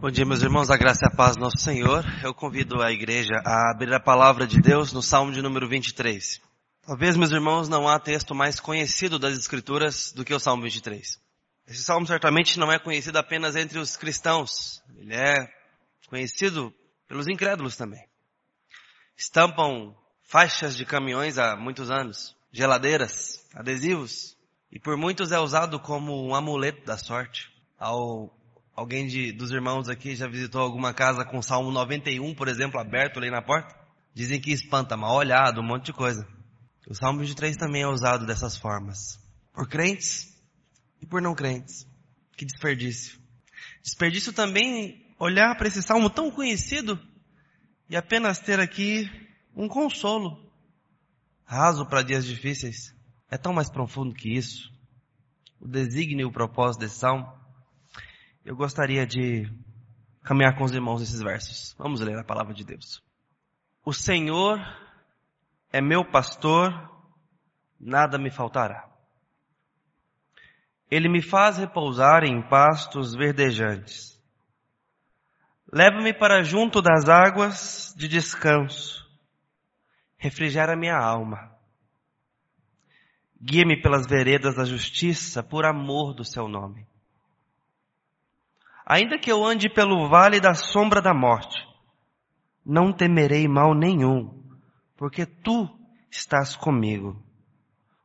Bom dia, meus irmãos, a graça e a paz do nosso Senhor. Eu convido a igreja a abrir a palavra de Deus no Salmo de número 23. Talvez, meus irmãos, não há texto mais conhecido das Escrituras do que o Salmo 23. Esse salmo certamente não é conhecido apenas entre os cristãos. Ele é conhecido pelos incrédulos também. Estampam faixas de caminhões há muitos anos, geladeiras, adesivos, e por muitos é usado como um amuleto da sorte. Ao Alguém de, dos irmãos aqui já visitou alguma casa com Salmo 91, por exemplo, aberto ali na porta? Dizem que espanta, mal olhado, um monte de coisa. O Salmo 23 também é usado dessas formas. Por crentes e por não crentes. Que desperdício. Desperdício também olhar para esse salmo tão conhecido e apenas ter aqui um consolo raso para dias difíceis. É tão mais profundo que isso. O desígnio e o propósito desse salmo eu gostaria de caminhar com os irmãos nesses versos. Vamos ler a palavra de Deus. O Senhor é meu pastor, nada me faltará. Ele me faz repousar em pastos verdejantes. Leva-me para junto das águas de descanso. Refrigera minha alma. Guia-me pelas veredas da justiça por amor do seu nome. Ainda que eu ande pelo vale da sombra da morte, não temerei mal nenhum, porque tu estás comigo.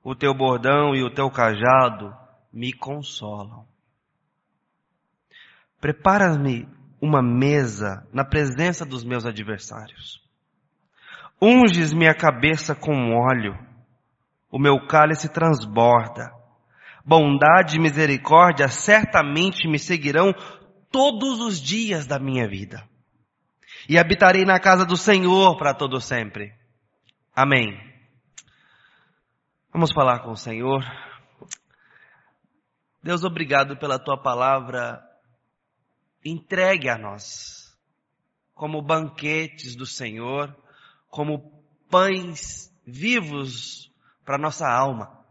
O teu bordão e o teu cajado me consolam. Prepara-me uma mesa na presença dos meus adversários. Unges minha cabeça com óleo, o meu cálice transborda. Bondade e misericórdia certamente me seguirão todos os dias da minha vida. E habitarei na casa do Senhor para todo sempre. Amém. Vamos falar com o Senhor. Deus, obrigado pela tua palavra entregue a nós, como banquetes do Senhor, como pães vivos para nossa alma.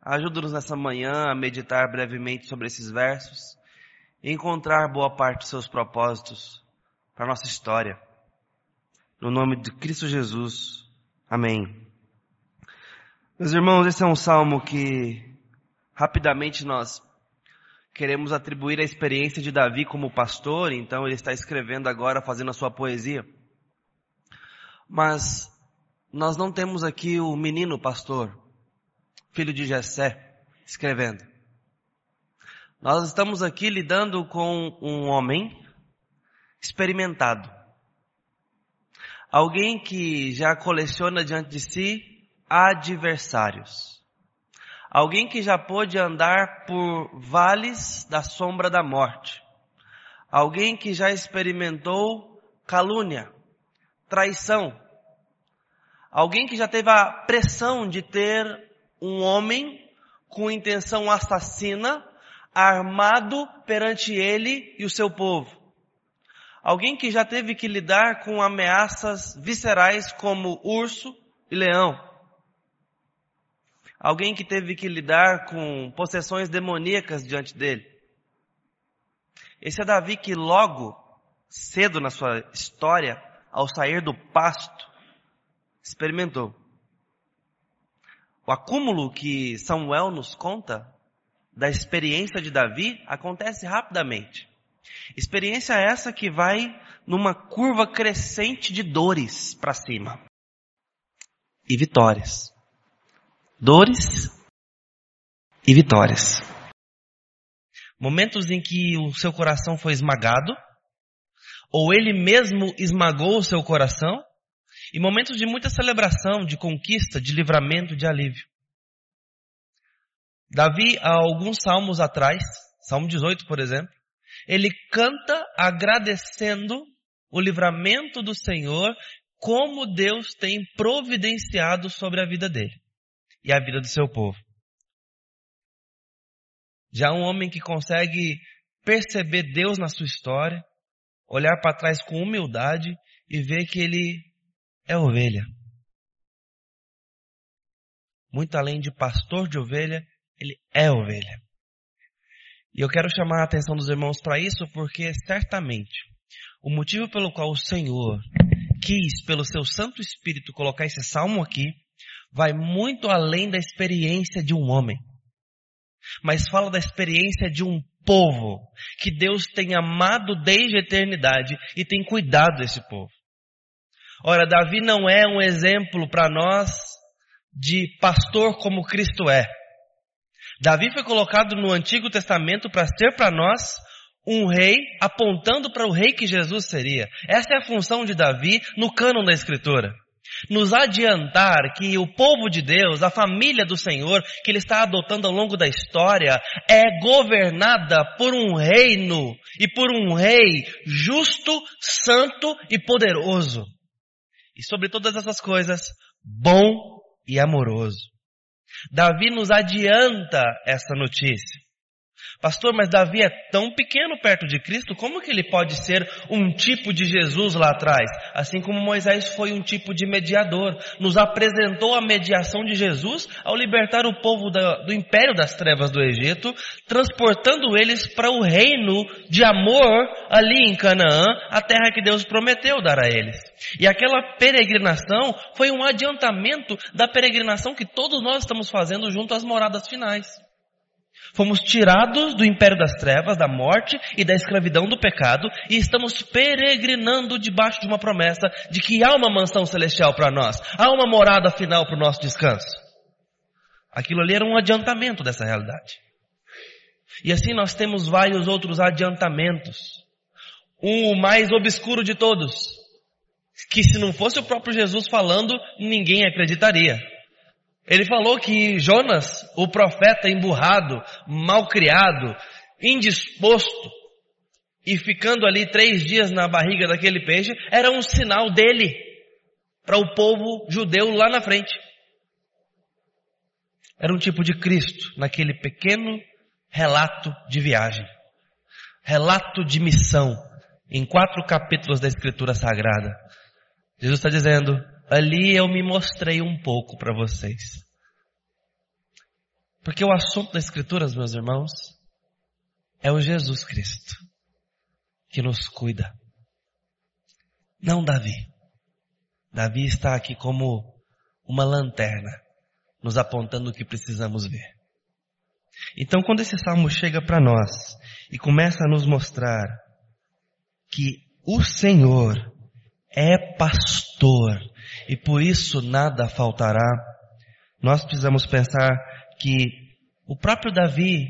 Ajuda-nos nessa manhã a meditar brevemente sobre esses versos encontrar boa parte dos seus propósitos para a nossa história. No nome de Cristo Jesus. Amém. Meus irmãos, esse é um salmo que rapidamente nós queremos atribuir a experiência de Davi como pastor, então ele está escrevendo agora, fazendo a sua poesia. Mas nós não temos aqui o menino pastor, filho de Jessé, escrevendo. Nós estamos aqui lidando com um homem experimentado. Alguém que já coleciona diante de si adversários. Alguém que já pôde andar por vales da sombra da morte. Alguém que já experimentou calúnia, traição. Alguém que já teve a pressão de ter um homem com intenção assassina armado perante ele e o seu povo. Alguém que já teve que lidar com ameaças viscerais como urso e leão. Alguém que teve que lidar com possessões demoníacas diante dele. Esse é Davi que logo, cedo na sua história, ao sair do pasto, experimentou. O acúmulo que Samuel nos conta da experiência de Davi acontece rapidamente. Experiência essa que vai numa curva crescente de dores para cima e vitórias. Dores e vitórias. Momentos em que o seu coração foi esmagado, ou ele mesmo esmagou o seu coração, e momentos de muita celebração, de conquista, de livramento, de alívio. Davi, há alguns salmos atrás, Salmo 18, por exemplo, ele canta agradecendo o livramento do Senhor, como Deus tem providenciado sobre a vida dele e a vida do seu povo. Já um homem que consegue perceber Deus na sua história, olhar para trás com humildade e ver que ele é ovelha. Muito além de pastor de ovelha, ele é ovelha. E eu quero chamar a atenção dos irmãos para isso porque certamente o motivo pelo qual o Senhor quis, pelo seu Santo Espírito, colocar esse salmo aqui, vai muito além da experiência de um homem. Mas fala da experiência de um povo que Deus tem amado desde a eternidade e tem cuidado desse povo. Ora, Davi não é um exemplo para nós de pastor como Cristo é. Davi foi colocado no Antigo Testamento para ser para nós um rei apontando para o rei que Jesus seria. Essa é a função de Davi no cânon da Escritura. Nos adiantar que o povo de Deus, a família do Senhor, que ele está adotando ao longo da história, é governada por um reino e por um rei justo, santo e poderoso. E sobre todas essas coisas, bom e amoroso. Davi nos adianta essa notícia. Pastor, mas Davi é tão pequeno perto de Cristo, como que ele pode ser um tipo de Jesus lá atrás? Assim como Moisés foi um tipo de mediador, nos apresentou a mediação de Jesus ao libertar o povo do império das trevas do Egito, transportando eles para o reino de amor ali em Canaã, a terra que Deus prometeu dar a eles. E aquela peregrinação foi um adiantamento da peregrinação que todos nós estamos fazendo junto às moradas finais. Fomos tirados do império das trevas, da morte e da escravidão do pecado e estamos peregrinando debaixo de uma promessa de que há uma mansão celestial para nós, há uma morada final para o nosso descanso. Aquilo ali era um adiantamento dessa realidade. E assim nós temos vários outros adiantamentos. Um, mais obscuro de todos, que se não fosse o próprio Jesus falando, ninguém acreditaria. Ele falou que Jonas, o profeta emburrado, malcriado, indisposto, e ficando ali três dias na barriga daquele peixe, era um sinal dele para o povo judeu lá na frente. Era um tipo de Cristo naquele pequeno relato de viagem, relato de missão, em quatro capítulos da Escritura Sagrada. Jesus está dizendo, ali eu me mostrei um pouco para vocês. Porque o assunto das Escrituras, meus irmãos, é o Jesus Cristo que nos cuida. Não Davi. Davi está aqui como uma lanterna, nos apontando o que precisamos ver. Então, quando esse salmo chega para nós e começa a nos mostrar que o Senhor é pastor e por isso nada faltará, nós precisamos pensar que o próprio Davi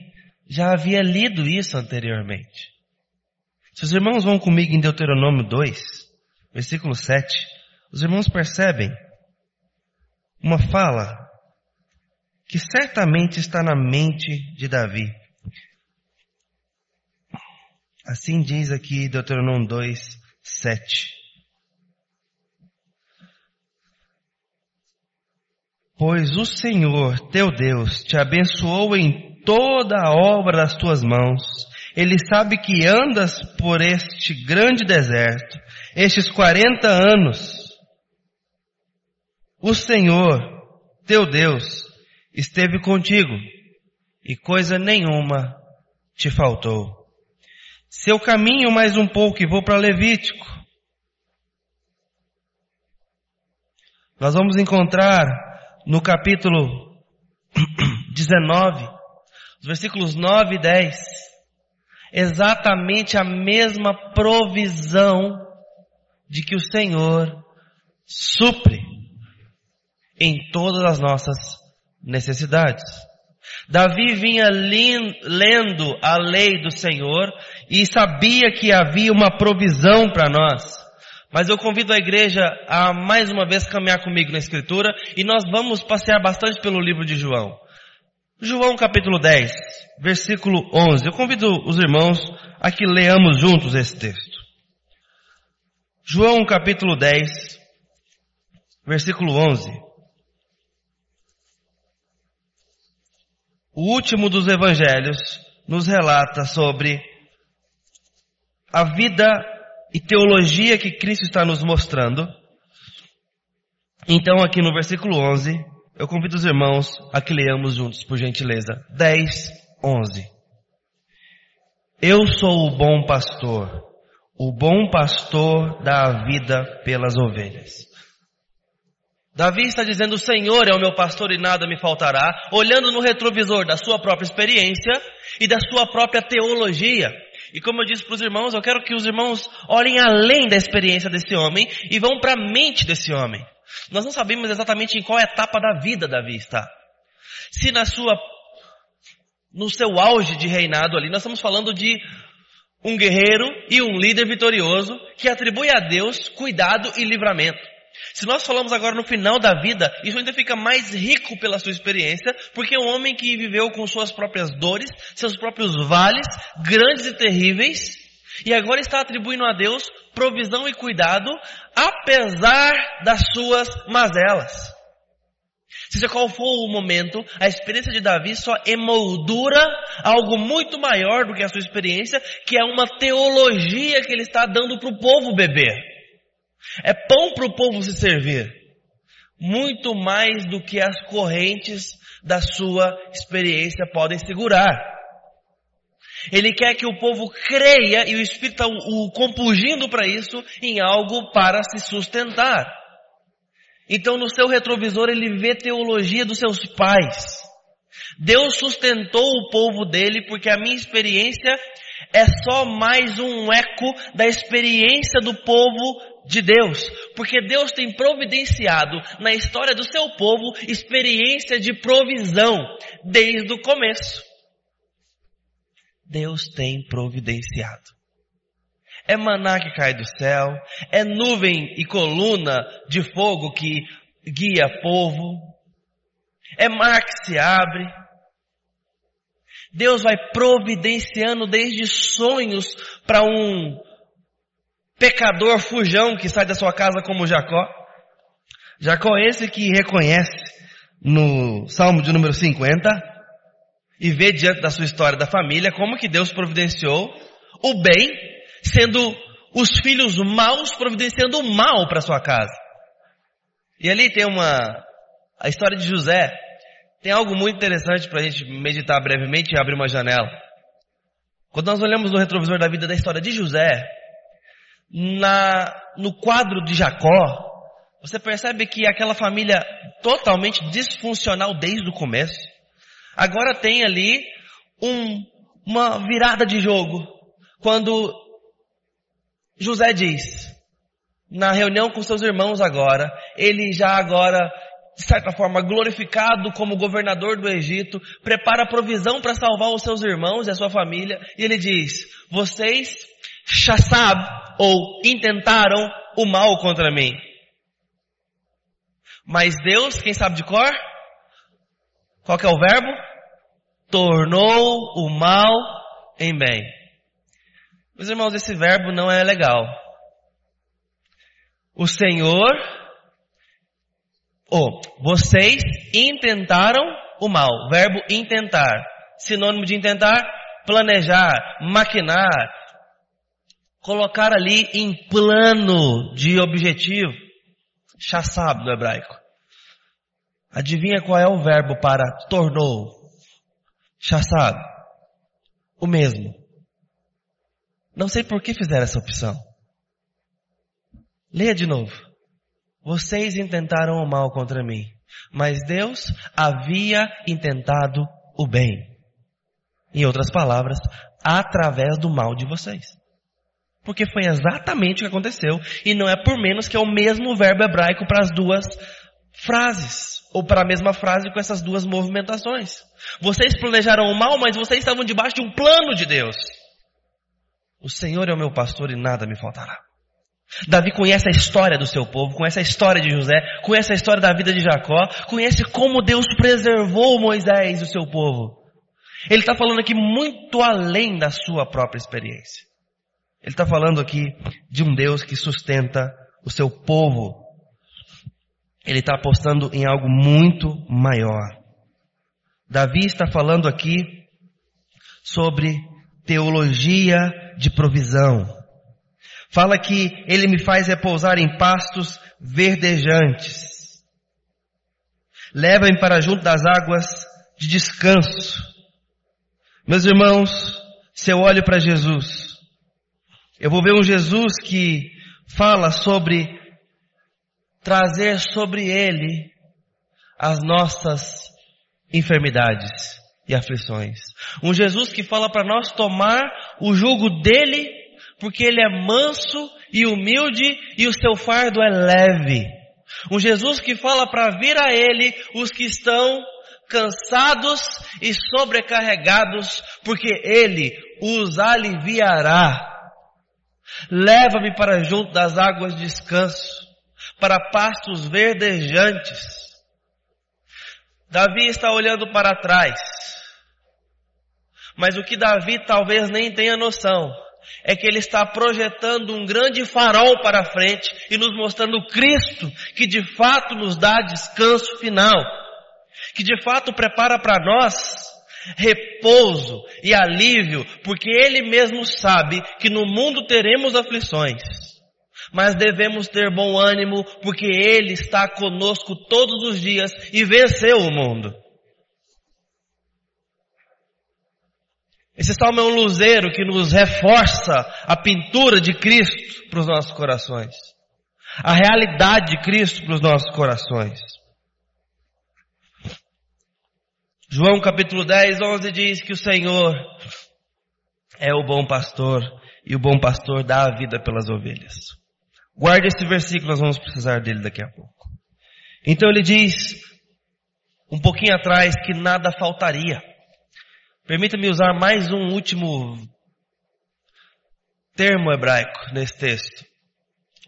já havia lido isso anteriormente. Se os irmãos vão comigo em Deuteronômio 2, versículo 7, os irmãos percebem uma fala que certamente está na mente de Davi. Assim diz aqui Deuteronômio 2, 7. Pois o Senhor, teu Deus, te abençoou em toda a obra das tuas mãos. Ele sabe que andas por este grande deserto, estes quarenta anos. O Senhor, teu Deus, esteve contigo e coisa nenhuma te faltou. Seu caminho mais um pouco e vou para Levítico. Nós vamos encontrar no capítulo 19, os versículos 9 e 10, exatamente a mesma provisão de que o Senhor supre em todas as nossas necessidades. Davi vinha lendo a lei do Senhor e sabia que havia uma provisão para nós. Mas eu convido a igreja a mais uma vez caminhar comigo na escritura e nós vamos passear bastante pelo livro de João. João capítulo 10, versículo 11. Eu convido os irmãos a que leamos juntos esse texto. João capítulo 10, versículo 11. O último dos evangelhos nos relata sobre a vida e teologia que Cristo está nos mostrando. Então, aqui no versículo 11, eu convido os irmãos a que leamos juntos, por gentileza. 10, 11. Eu sou o bom pastor. O bom pastor dá a vida pelas ovelhas. Davi está dizendo, o Senhor é o meu pastor e nada me faltará, olhando no retrovisor da sua própria experiência e da sua própria teologia. E como eu disse para os irmãos, eu quero que os irmãos olhem além da experiência desse homem e vão para a mente desse homem. Nós não sabemos exatamente em qual etapa da vida Davi está. Se na sua, no seu auge de reinado ali, nós estamos falando de um guerreiro e um líder vitorioso que atribui a Deus cuidado e livramento. Se nós falamos agora no final da vida, isso ainda fica mais rico pela sua experiência, porque é um homem que viveu com suas próprias dores, seus próprios vales, grandes e terríveis, e agora está atribuindo a Deus provisão e cuidado, apesar das suas mazelas. Seja qual for o momento, a experiência de Davi só emoldura algo muito maior do que a sua experiência, que é uma teologia que ele está dando para o povo beber. É pão para o povo se servir. Muito mais do que as correntes da sua experiência podem segurar. Ele quer que o povo creia e o Espírito está o compungindo para isso em algo para se sustentar. Então no seu retrovisor ele vê teologia dos seus pais. Deus sustentou o povo dele porque a minha experiência é só mais um eco da experiência do povo de Deus, porque Deus tem providenciado na história do seu povo experiência de provisão desde o começo. Deus tem providenciado. É maná que cai do céu, é nuvem e coluna de fogo que guia povo, é mar que se abre. Deus vai providenciando desde sonhos para um pecador fujão que sai da sua casa como Jacó. Jacó é esse que reconhece no Salmo de número 50 e vê diante da sua história da família como que Deus providenciou o bem, sendo os filhos maus providenciando o mal para sua casa. E ali tem uma, a história de José, tem algo muito interessante para a gente meditar brevemente e abrir uma janela. Quando nós olhamos no retrovisor da vida da história de José, na, no quadro de Jacó, você percebe que aquela família totalmente disfuncional desde o começo, agora tem ali um, uma virada de jogo. Quando José diz, na reunião com seus irmãos agora, ele já agora, de certa forma, glorificado como governador do Egito, prepara provisão para salvar os seus irmãos e a sua família, e ele diz, vocês Shassab, ou intentaram o mal contra mim. Mas Deus, quem sabe de cor? Qual que é o verbo? Tornou o mal em bem. Meus irmãos, esse verbo não é legal. O Senhor, ou oh, vocês intentaram o mal. Verbo intentar. Sinônimo de intentar, planejar, maquinar, colocar ali em plano de objetivo. Chassab no hebraico. Adivinha qual é o verbo para tornou? Chassab. O mesmo. Não sei por que fizeram essa opção. Leia de novo. Vocês intentaram o mal contra mim, mas Deus havia intentado o bem. Em outras palavras, através do mal de vocês. Porque foi exatamente o que aconteceu. E não é por menos que é o mesmo verbo hebraico para as duas frases. Ou para a mesma frase com essas duas movimentações. Vocês planejaram o mal, mas vocês estavam debaixo de um plano de Deus. O Senhor é o meu pastor e nada me faltará. Davi conhece a história do seu povo, conhece a história de José, conhece a história da vida de Jacó, conhece como Deus preservou Moisés e o seu povo. Ele está falando aqui muito além da sua própria experiência. Ele está falando aqui de um Deus que sustenta o seu povo. Ele está apostando em algo muito maior. Davi está falando aqui sobre teologia de provisão. Fala que ele me faz repousar em pastos verdejantes. Leva-me para junto das águas de descanso. Meus irmãos, se eu olho para Jesus, eu vou ver um Jesus que fala sobre trazer sobre ele as nossas enfermidades e aflições. Um Jesus que fala para nós tomar o jugo dele, porque ele é manso e humilde e o seu fardo é leve. Um Jesus que fala para vir a ele os que estão cansados e sobrecarregados, porque ele os aliviará. Leva-me para junto das águas de descanso, para pastos verdejantes. Davi está olhando para trás. Mas o que Davi talvez nem tenha noção é que ele está projetando um grande farol para frente e nos mostrando Cristo que de fato nos dá descanso final, que de fato prepara para nós repouso e alívio, porque ele mesmo sabe que no mundo teremos aflições. Mas devemos ter bom ânimo, porque ele está conosco todos os dias e venceu o mundo. Esse salmo é um luzeiro que nos reforça a pintura de Cristo para os nossos corações. A realidade de Cristo para os nossos corações. João capítulo 10, 11 diz que o Senhor é o bom pastor e o bom pastor dá a vida pelas ovelhas. Guarde esse versículo, nós vamos precisar dele daqui a pouco. Então ele diz, um pouquinho atrás, que nada faltaria. Permita-me usar mais um último termo hebraico nesse texto.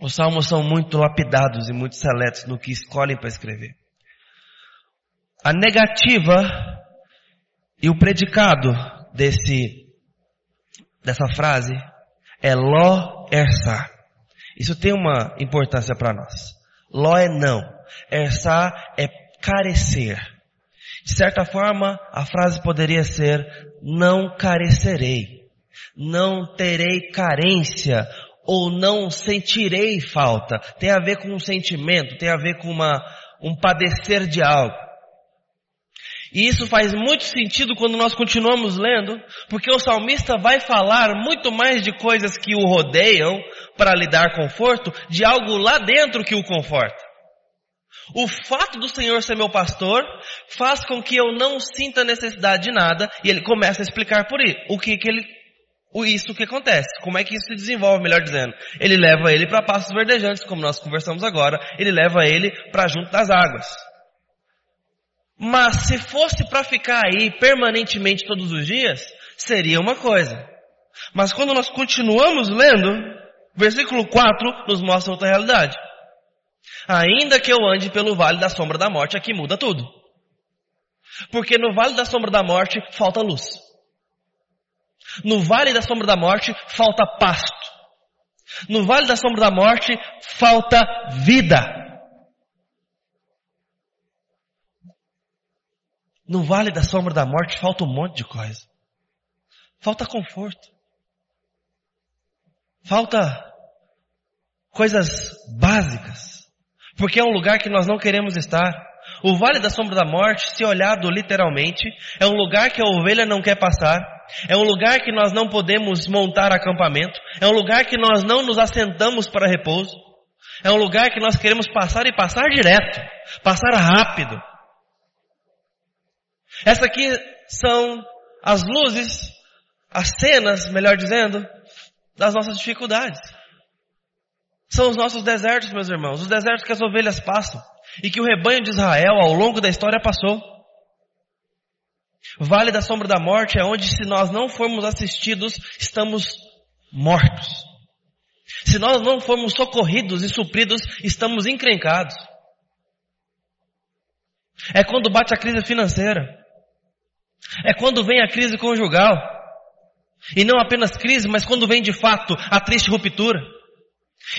Os salmos são muito lapidados e muito seletos no que escolhem para escrever. A negativa e o predicado desse, dessa frase é lo ersa. Isso tem uma importância para nós. Lo é não. Ersa é carecer. De certa forma, a frase poderia ser, não carecerei, não terei carência, ou não sentirei falta. Tem a ver com um sentimento, tem a ver com uma, um padecer de algo. E isso faz muito sentido quando nós continuamos lendo, porque o salmista vai falar muito mais de coisas que o rodeiam para lhe dar conforto, de algo lá dentro que o conforta. O fato do Senhor ser meu pastor faz com que eu não sinta necessidade de nada e ele começa a explicar por isso. O que que ele, o isso que acontece. Como é que isso se desenvolve, melhor dizendo. Ele leva ele para pastos verdejantes, como nós conversamos agora. Ele leva ele para junto das águas. Mas se fosse para ficar aí permanentemente todos os dias, seria uma coisa. Mas quando nós continuamos lendo, versículo 4 nos mostra outra realidade. Ainda que eu ande pelo vale da sombra da morte, aqui muda tudo. Porque no vale da sombra da morte falta luz. No vale da sombra da morte falta pasto. No vale da sombra da morte falta vida. No vale da sombra da morte falta um monte de coisa. Falta conforto. Falta coisas básicas porque é um lugar que nós não queremos estar. O vale da sombra da morte, se olhado literalmente, é um lugar que a ovelha não quer passar, é um lugar que nós não podemos montar acampamento, é um lugar que nós não nos assentamos para repouso, é um lugar que nós queremos passar e passar direto, passar rápido. Essa aqui são as luzes, as cenas, melhor dizendo, das nossas dificuldades. São os nossos desertos, meus irmãos, os desertos que as ovelhas passam e que o rebanho de Israel ao longo da história passou. Vale da sombra da morte é onde se nós não formos assistidos, estamos mortos. Se nós não formos socorridos e supridos, estamos encrencados. É quando bate a crise financeira. É quando vem a crise conjugal. E não apenas crise, mas quando vem de fato a triste ruptura.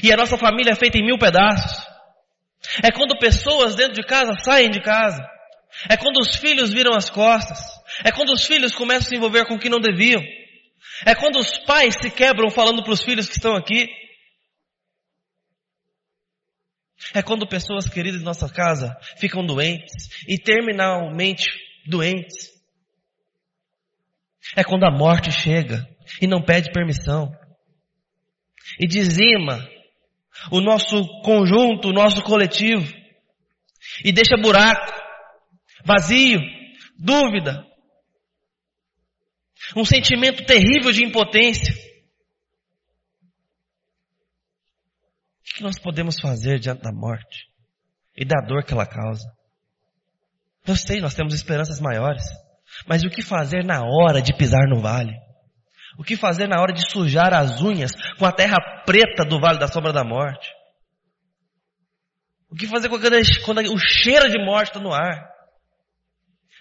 E a nossa família é feita em mil pedaços. É quando pessoas dentro de casa saem de casa. É quando os filhos viram as costas. É quando os filhos começam a se envolver com o que não deviam. É quando os pais se quebram falando para os filhos que estão aqui. É quando pessoas queridas em nossa casa ficam doentes e terminalmente doentes. É quando a morte chega e não pede permissão. E dizima o nosso conjunto, o nosso coletivo. E deixa buraco, vazio, dúvida. Um sentimento terrível de impotência. O que nós podemos fazer diante da morte e da dor que ela causa? Eu sei, nós temos esperanças maiores. Mas o que fazer na hora de pisar no vale? O que fazer na hora de sujar as unhas com a terra preta do vale da sombra da morte? O que fazer quando, o cheiro de morte está no ar?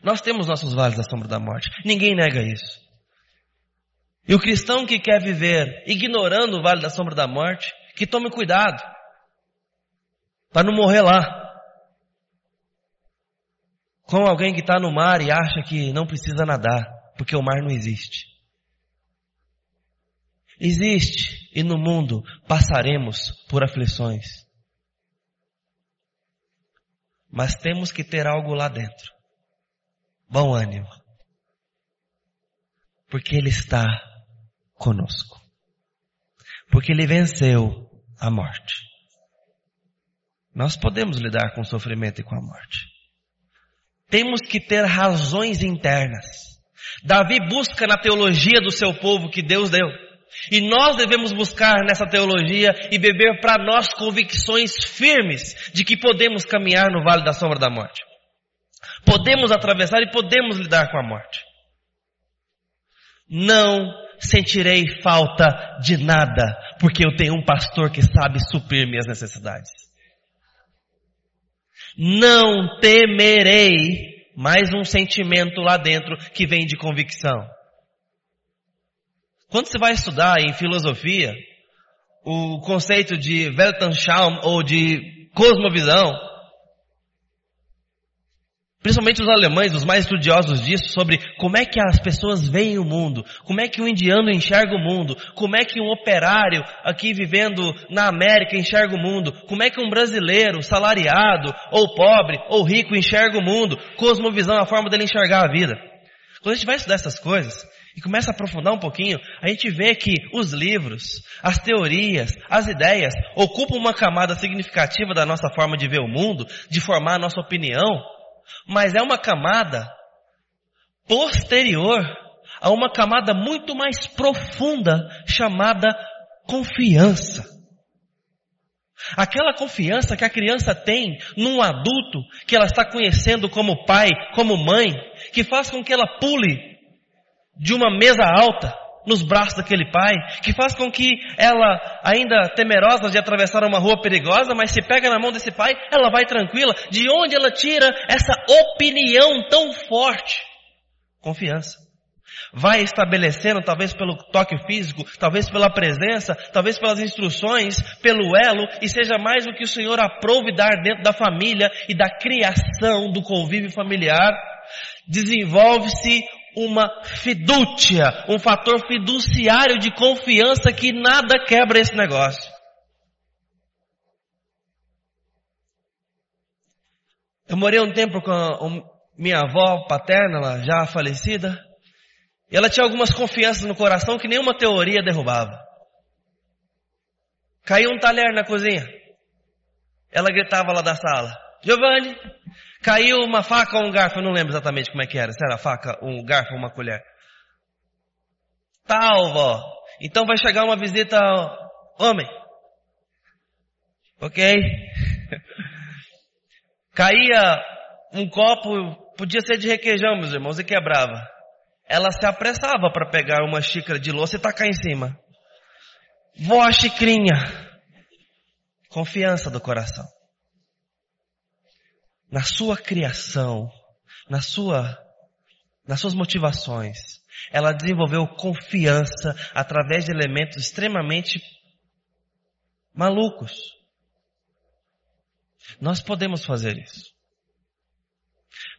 Nós temos nossos vales da sombra da morte. Ninguém nega isso. E o cristão que quer viver ignorando o vale da sombra da morte, que tome cuidado para não morrer lá. Como alguém que está no mar e acha que não precisa nadar, porque o mar não existe. Existe, e no mundo passaremos por aflições. Mas temos que ter algo lá dentro. Bom ânimo. Porque Ele está conosco. Porque Ele venceu a morte. Nós podemos lidar com o sofrimento e com a morte. Temos que ter razões internas. Davi busca na teologia do seu povo que Deus deu. E nós devemos buscar nessa teologia e beber para nós convicções firmes de que podemos caminhar no vale da sombra da morte. Podemos atravessar e podemos lidar com a morte. Não sentirei falta de nada, porque eu tenho um pastor que sabe suprir minhas necessidades. Não temerei mais um sentimento lá dentro que vem de convicção. Quando você vai estudar em filosofia, o conceito de Weltanschauung ou de cosmovisão, Principalmente os alemães, os mais estudiosos disso, sobre como é que as pessoas veem o mundo, como é que um indiano enxerga o mundo, como é que um operário aqui vivendo na América enxerga o mundo, como é que um brasileiro, salariado, ou pobre, ou rico enxerga o mundo, cosmovisão, a forma dele enxergar a vida. Quando a gente vai estudar essas coisas, e começa a aprofundar um pouquinho, a gente vê que os livros, as teorias, as ideias ocupam uma camada significativa da nossa forma de ver o mundo, de formar a nossa opinião, mas é uma camada posterior a uma camada muito mais profunda chamada confiança. Aquela confiança que a criança tem num adulto que ela está conhecendo como pai, como mãe, que faz com que ela pule de uma mesa alta nos braços daquele pai, que faz com que ela, ainda temerosa de atravessar uma rua perigosa, mas se pega na mão desse pai, ela vai tranquila. De onde ela tira essa opinião tão forte? Confiança. Vai estabelecendo, talvez pelo toque físico, talvez pela presença, talvez pelas instruções, pelo elo, e seja mais o que o Senhor aprove dar dentro da família e da criação do convívio familiar, desenvolve-se uma fidúcia, um fator fiduciário de confiança que nada quebra esse negócio. Eu morei um tempo com a minha avó paterna, ela já falecida, e ela tinha algumas confianças no coração que nenhuma teoria derrubava. Caiu um talher na cozinha. Ela gritava lá da sala: Giovanni, Caiu uma faca ou um garfo, eu não lembro exatamente como é que era. Se era faca, um garfo ou uma colher. Tal, vó. Então vai chegar uma visita homem. Ok? Caía um copo, podia ser de requeijão, meus irmãos, e quebrava. Ela se apressava para pegar uma xícara de louça e tacar em cima. Vó xicrinha. Confiança do coração na sua criação, na sua, nas suas motivações, ela desenvolveu confiança através de elementos extremamente malucos. Nós podemos fazer isso.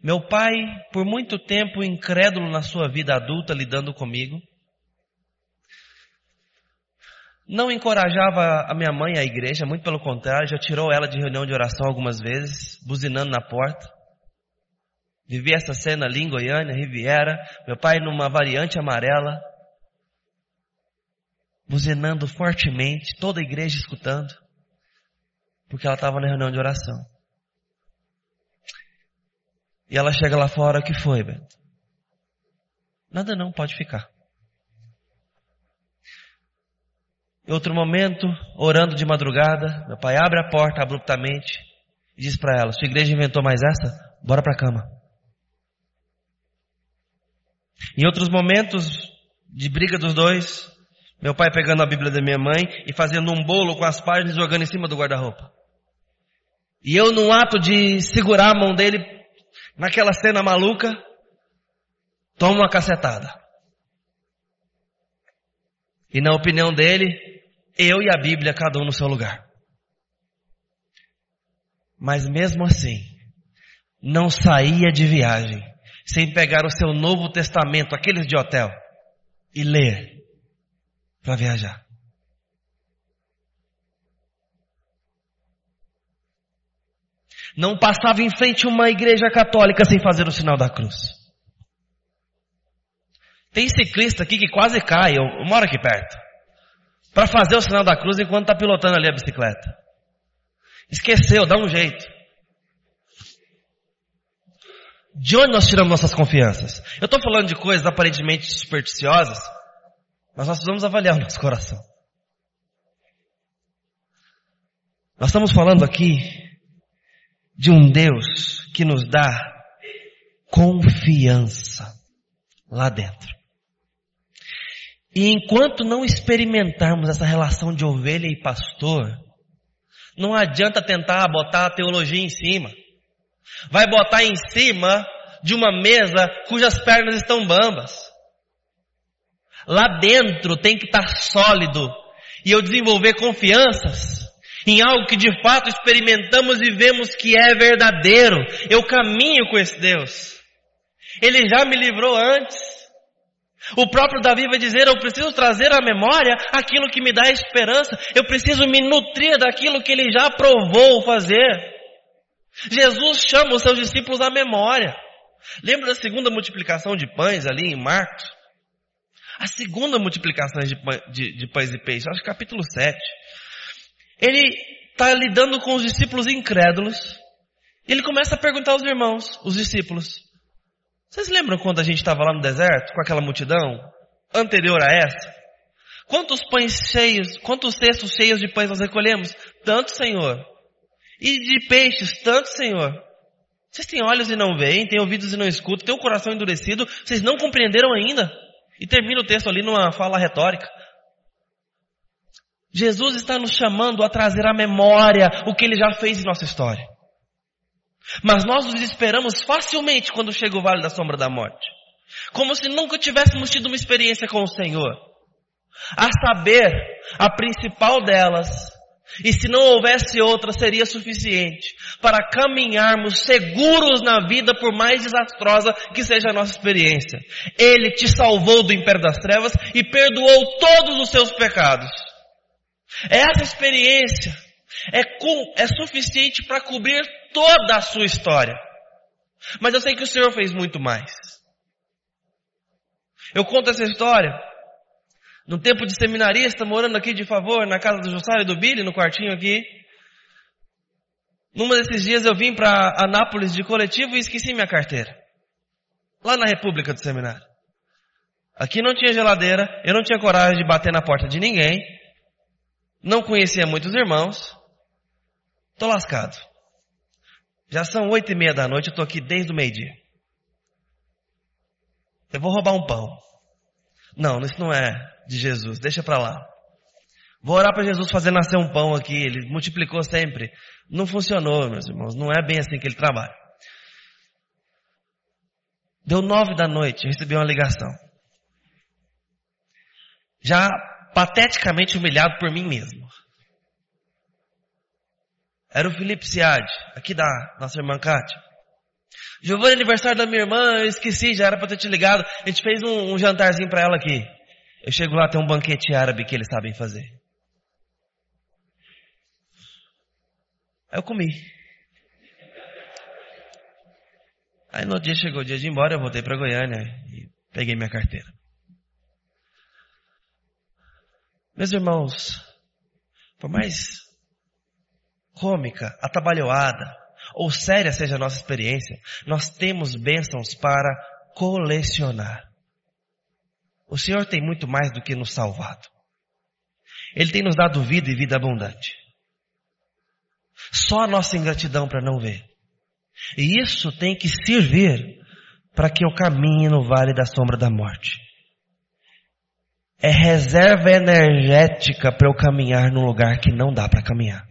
Meu pai, por muito tempo incrédulo na sua vida adulta lidando comigo, não encorajava a minha mãe à igreja, muito pelo contrário, já tirou ela de reunião de oração algumas vezes, buzinando na porta. Vivi essa cena ali em Goiânia, Riviera, meu pai numa variante amarela, buzinando fortemente, toda a igreja escutando, porque ela estava na reunião de oração. E ela chega lá fora, o que foi, Beto? Nada não, pode ficar. Em outro momento, orando de madrugada, meu pai abre a porta abruptamente e diz para ela: Sua igreja inventou mais essa? Bora para a cama. Em outros momentos de briga dos dois, meu pai pegando a Bíblia da minha mãe e fazendo um bolo com as páginas jogando em cima do guarda-roupa. E eu, num ato de segurar a mão dele, naquela cena maluca, tomo uma cacetada. E na opinião dele, eu e a Bíblia, cada um no seu lugar. Mas mesmo assim, não saía de viagem sem pegar o seu Novo Testamento, aqueles de hotel, e ler para viajar. Não passava em frente uma igreja católica sem fazer o sinal da cruz. Tem ciclista aqui que quase cai, eu, eu moro aqui perto para fazer o sinal da cruz enquanto está pilotando ali a bicicleta. Esqueceu, dá um jeito. De onde nós tiramos nossas confianças? Eu estou falando de coisas aparentemente supersticiosas, mas nós precisamos avaliar o nosso coração. Nós estamos falando aqui de um Deus que nos dá confiança lá dentro. E enquanto não experimentarmos essa relação de ovelha e pastor, não adianta tentar botar a teologia em cima. Vai botar em cima de uma mesa cujas pernas estão bambas. Lá dentro tem que estar sólido e eu desenvolver confianças em algo que de fato experimentamos e vemos que é verdadeiro. Eu caminho com esse Deus. Ele já me livrou antes. O próprio Davi vai dizer, eu preciso trazer à memória aquilo que me dá esperança, eu preciso me nutrir daquilo que ele já provou fazer. Jesus chama os seus discípulos à memória. Lembra da segunda multiplicação de pães ali em Marcos? A segunda multiplicação de, de, de pães e peixes, acho que capítulo 7. Ele está lidando com os discípulos incrédulos. Ele começa a perguntar aos irmãos, os discípulos, vocês lembram quando a gente estava lá no deserto com aquela multidão anterior a essa? Quantos pães cheios, quantos cestos cheios de pães nós recolhemos? Tanto, Senhor. E de peixes, tanto, Senhor. Vocês têm olhos e não veem, têm ouvidos e não escutam, têm o coração endurecido, vocês não compreenderam ainda? E termina o texto ali numa fala retórica. Jesus está nos chamando a trazer à memória o que ele já fez em nossa história. Mas nós nos desesperamos facilmente quando chega o vale da sombra da morte. Como se nunca tivéssemos tido uma experiência com o Senhor. A saber, a principal delas, e se não houvesse outra, seria suficiente para caminharmos seguros na vida, por mais desastrosa que seja a nossa experiência. Ele te salvou do império das trevas e perdoou todos os seus pecados. Essa experiência é, com, é suficiente para cobrir toda a sua história. Mas eu sei que o Senhor fez muito mais. Eu conto essa história no tempo de seminarista, morando aqui de favor, na casa do Jussara e do Billy, no quartinho aqui. Numa desses dias eu vim para Anápolis de coletivo e esqueci minha carteira. Lá na República do Seminário. Aqui não tinha geladeira, eu não tinha coragem de bater na porta de ninguém. Não conhecia muitos irmãos. Tô lascado. Já são oito e meia da noite, eu estou aqui desde o meio-dia. Eu vou roubar um pão. Não, isso não é de Jesus, deixa para lá. Vou orar para Jesus fazer nascer um pão aqui, ele multiplicou sempre. Não funcionou, meus irmãos, não é bem assim que ele trabalha. Deu nove da noite, recebi uma ligação. Já pateticamente humilhado por mim mesmo. Era o Felipe Siad, aqui da nossa irmã Kátia. Giovanni, aniversário da minha irmã, eu esqueci, já era para ter te ligado. A gente fez um, um jantarzinho para ela aqui. Eu chego lá, tem um banquete árabe que eles sabem fazer. Aí eu comi. Aí no dia chegou o dia de ir embora, eu voltei para Goiânia e peguei minha carteira. Meus irmãos, por mais cômica, atabalhoada ou séria seja a nossa experiência, nós temos bênçãos para colecionar. O Senhor tem muito mais do que nos salvado. Ele tem nos dado vida e vida abundante. Só a nossa ingratidão para não ver. E isso tem que servir para que eu caminhe no vale da sombra da morte. É reserva energética para eu caminhar num lugar que não dá para caminhar.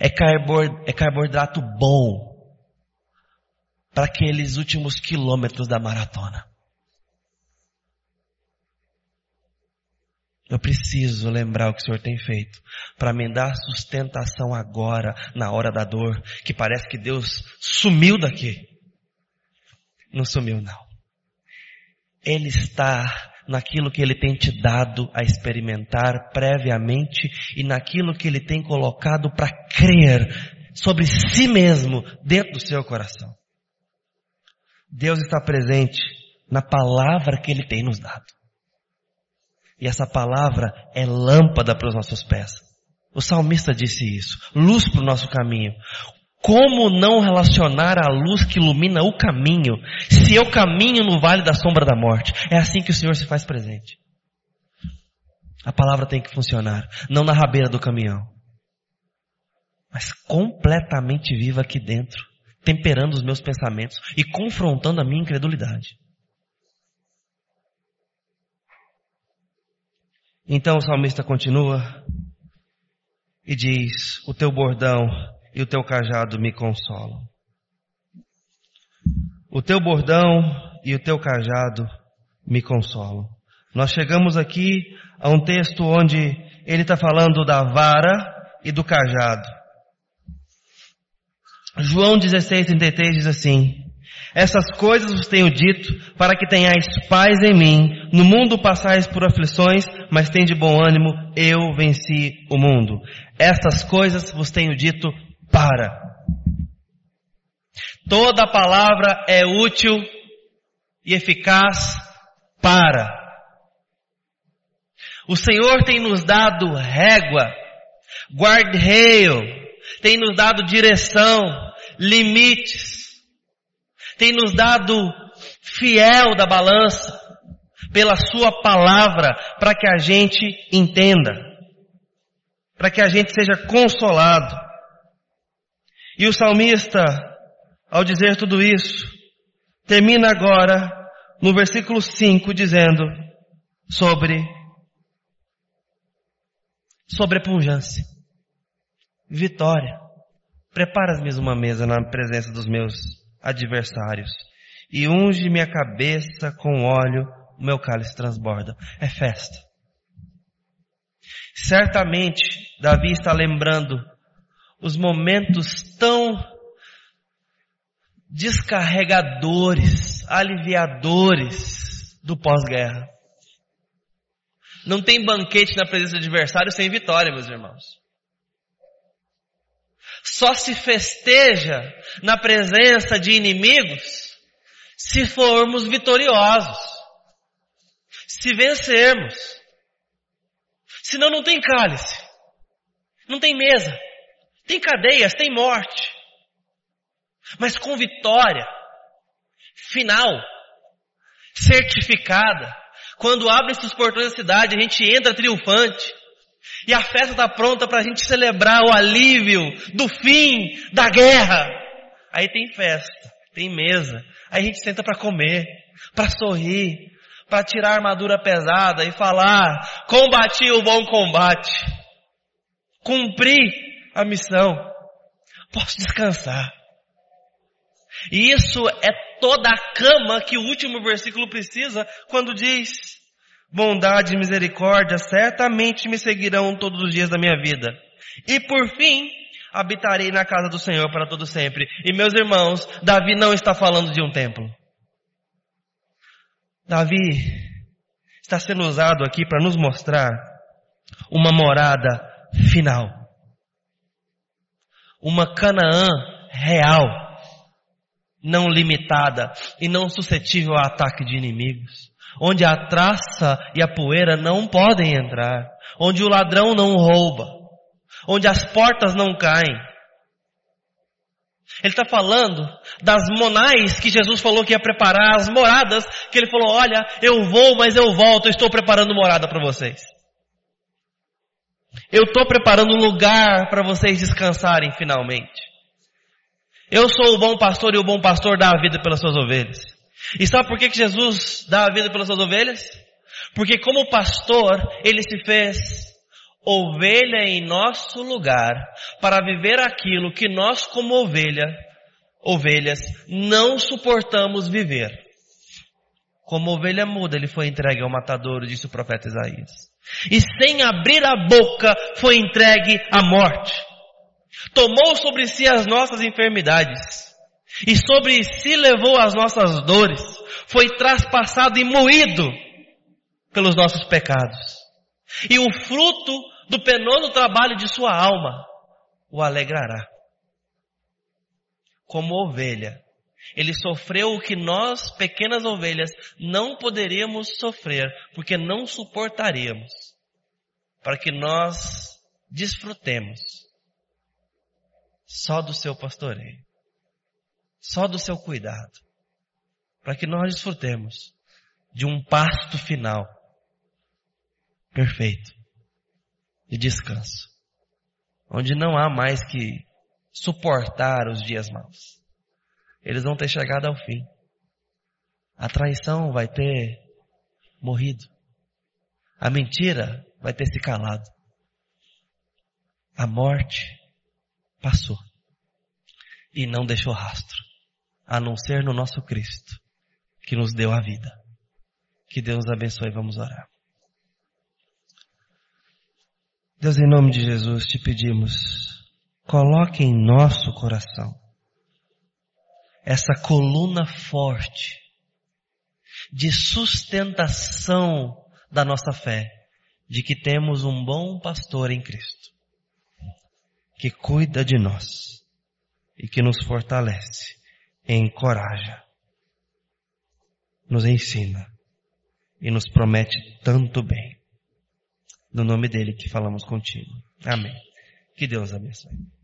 É, é carboidrato bom para aqueles últimos quilômetros da maratona. Eu preciso lembrar o que o Senhor tem feito para me dar sustentação agora, na hora da dor, que parece que Deus sumiu daqui. Não sumiu não. Ele está naquilo que Ele tem te dado a experimentar previamente e naquilo que Ele tem colocado para crer sobre si mesmo dentro do seu coração. Deus está presente na palavra que Ele tem nos dado. E essa palavra é lâmpada para os nossos pés. O salmista disse isso. Luz para o nosso caminho. Como não relacionar a luz que ilumina o caminho, se eu caminho no vale da sombra da morte? É assim que o Senhor se faz presente. A palavra tem que funcionar, não na rabeira do caminhão, mas completamente viva aqui dentro, temperando os meus pensamentos e confrontando a minha incredulidade. Então o salmista continua e diz: O teu bordão e o teu cajado me consolam. O teu bordão e o teu cajado me consolam. Nós chegamos aqui a um texto onde ele está falando da vara e do cajado. João 16, 33 diz assim, essas coisas vos tenho dito para que tenhais paz em mim. No mundo passais por aflições, mas tem de bom ânimo, eu venci o mundo. Estas coisas vos tenho dito para. Toda palavra é útil e eficaz para. O Senhor tem nos dado régua, guardrail, tem nos dado direção, limites, tem nos dado fiel da balança pela sua palavra para que a gente entenda, para que a gente seja consolado. E o salmista, ao dizer tudo isso, termina agora no versículo 5 dizendo sobre sobrepunjância, vitória. Prepara-me uma mesa na presença dos meus adversários. E unge minha cabeça com óleo, o meu cálice transborda. É festa. Certamente, Davi está lembrando os momentos tão descarregadores, aliviadores do pós-guerra. Não tem banquete na presença do adversário sem vitória, meus irmãos só se festeja na presença de inimigos se formos vitoriosos, se vencermos. Senão não tem cálice, não tem mesa, tem cadeias, tem morte. Mas com vitória final, certificada, quando abrem-se os portões da cidade, a gente entra triunfante. E a festa está pronta para a gente celebrar o alívio do fim da guerra. Aí tem festa, tem mesa. Aí a gente senta para comer, para sorrir, para tirar a armadura pesada e falar: combati o bom combate, cumpri a missão, posso descansar. E isso é toda a cama que o último versículo precisa quando diz: bondade e misericórdia certamente me seguirão todos os dias da minha vida. E por fim, habitarei na casa do Senhor para todo sempre. E meus irmãos, Davi não está falando de um templo. Davi está sendo usado aqui para nos mostrar uma morada final. Uma Canaã real, não limitada e não suscetível a ataque de inimigos onde a traça e a poeira não podem entrar, onde o ladrão não rouba, onde as portas não caem. Ele está falando das monais que Jesus falou que ia preparar, as moradas que ele falou, olha, eu vou, mas eu volto, eu estou preparando morada para vocês. Eu estou preparando um lugar para vocês descansarem finalmente. Eu sou o bom pastor e o bom pastor dá a vida pelas suas ovelhas. E sabe por que, que Jesus dá a vida pelas suas ovelhas? Porque como pastor, ele se fez ovelha em nosso lugar para viver aquilo que nós como ovelha, ovelhas, não suportamos viver. Como ovelha muda, ele foi entregue ao matadouro, disse o profeta Isaías. E sem abrir a boca, foi entregue à morte tomou sobre si as nossas enfermidades e sobre si levou as nossas dores, foi traspassado e moído pelos nossos pecados. E o fruto do penoso trabalho de sua alma o alegrará. Como ovelha, ele sofreu o que nós, pequenas ovelhas, não poderíamos sofrer, porque não suportaríamos, para que nós desfrutemos só do seu pastoreio, só do seu cuidado, para que nós desfrutemos de um pasto final perfeito de descanso, onde não há mais que suportar os dias maus. Eles vão ter chegado ao fim. A traição vai ter morrido. A mentira vai ter se calado. A morte passou e não deixou rastro, a não ser no nosso Cristo, que nos deu a vida. Que Deus abençoe, vamos orar. Deus, em nome de Jesus, te pedimos, coloque em nosso coração essa coluna forte de sustentação da nossa fé, de que temos um bom pastor em Cristo que cuida de nós e que nos fortalece, encoraja, nos ensina e nos promete tanto bem. No nome dele que falamos contigo. Amém. Que Deus abençoe.